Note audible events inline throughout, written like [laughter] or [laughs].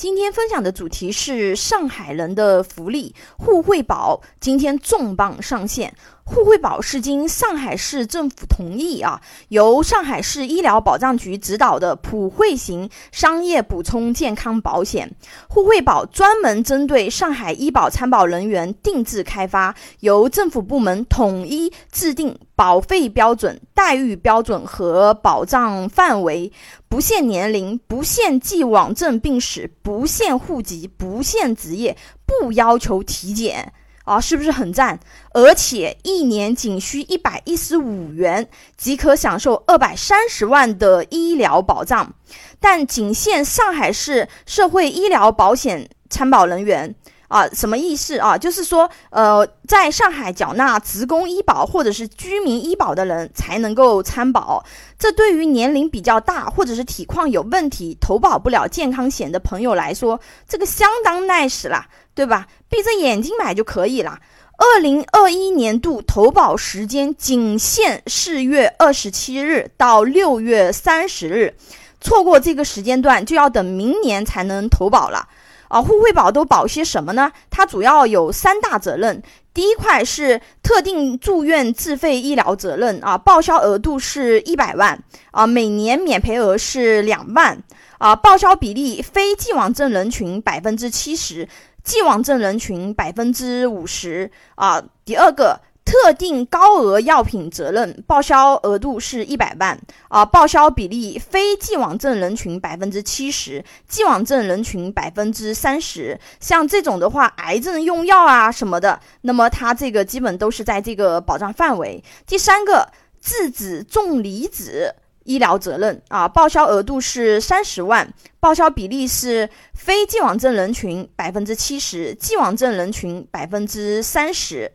今天分享的主题是上海人的福利互惠保，今天重磅上线。互惠保是经上海市政府同意啊，由上海市医疗保障局指导的普惠型商业补充健康保险。互惠保专门针对上海医保参保人员定制开发，由政府部门统一制定保费标准、待遇标准和保障范围，不限年龄，不限既往症病史，不限户籍，不限职业，不要求体检。啊，是不是很赞？而且一年仅需一百一十五元即可享受二百三十万的医疗保障，但仅限上海市社会医疗保险参保人员。啊，什么意思啊？就是说，呃，在上海缴纳职工医保或者是居民医保的人才能够参保。这对于年龄比较大或者是体况有问题、投保不了健康险的朋友来说，这个相当 nice 啦，对吧？闭着眼睛买就可以了。二零二一年度投保时间仅限四月二十七日到六月三十日，错过这个时间段就要等明年才能投保了。啊，互惠保都保些什么呢？它主要有三大责任。第一块是特定住院自费医疗责任啊，报销额度是一百万啊，每年免赔额是两万啊，报销比例非既往症人群百分之七十，既往症人群百分之五十啊。第二个。特定高额药品责任报销额度是一百万啊，报销比例非既往症人群百分之七十，既往症人群百分之三十。像这种的话，癌症用药啊什么的，那么它这个基本都是在这个保障范围。第三个，质子重离子医疗责任啊，报销额度是三十万，报销比例是非既往症人群百分之七十，既往症人群百分之三十。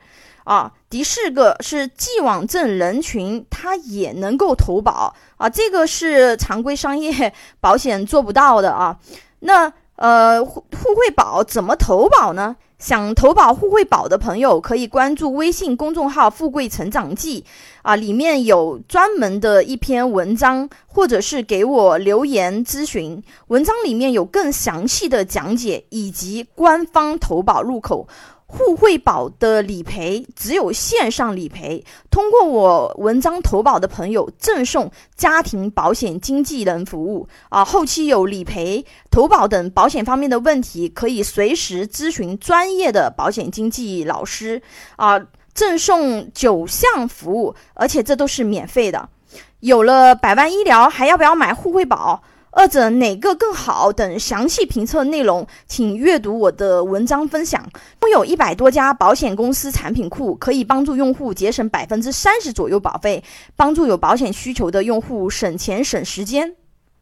啊，第四个是既往症人群，他也能够投保啊，这个是常规商业 [laughs] 保险做不到的啊。那呃，互惠保怎么投保呢？想投保互惠保的朋友可以关注微信公众号“富贵成长记”啊，里面有专门的一篇文章，或者是给我留言咨询，文章里面有更详细的讲解以及官方投保入口。互惠保的理赔只有线上理赔，通过我文章投保的朋友赠送家庭保险经纪人服务啊，后期有理赔、投保等保险方面的问题，可以随时咨询专业的保险经纪老师啊，赠送九项服务，而且这都是免费的。有了百万医疗，还要不要买互惠保？二者哪个更好？等详细评测内容，请阅读我的文章分享。拥有一百多家保险公司产品库，可以帮助用户节省百分之三十左右保费，帮助有保险需求的用户省钱省时间。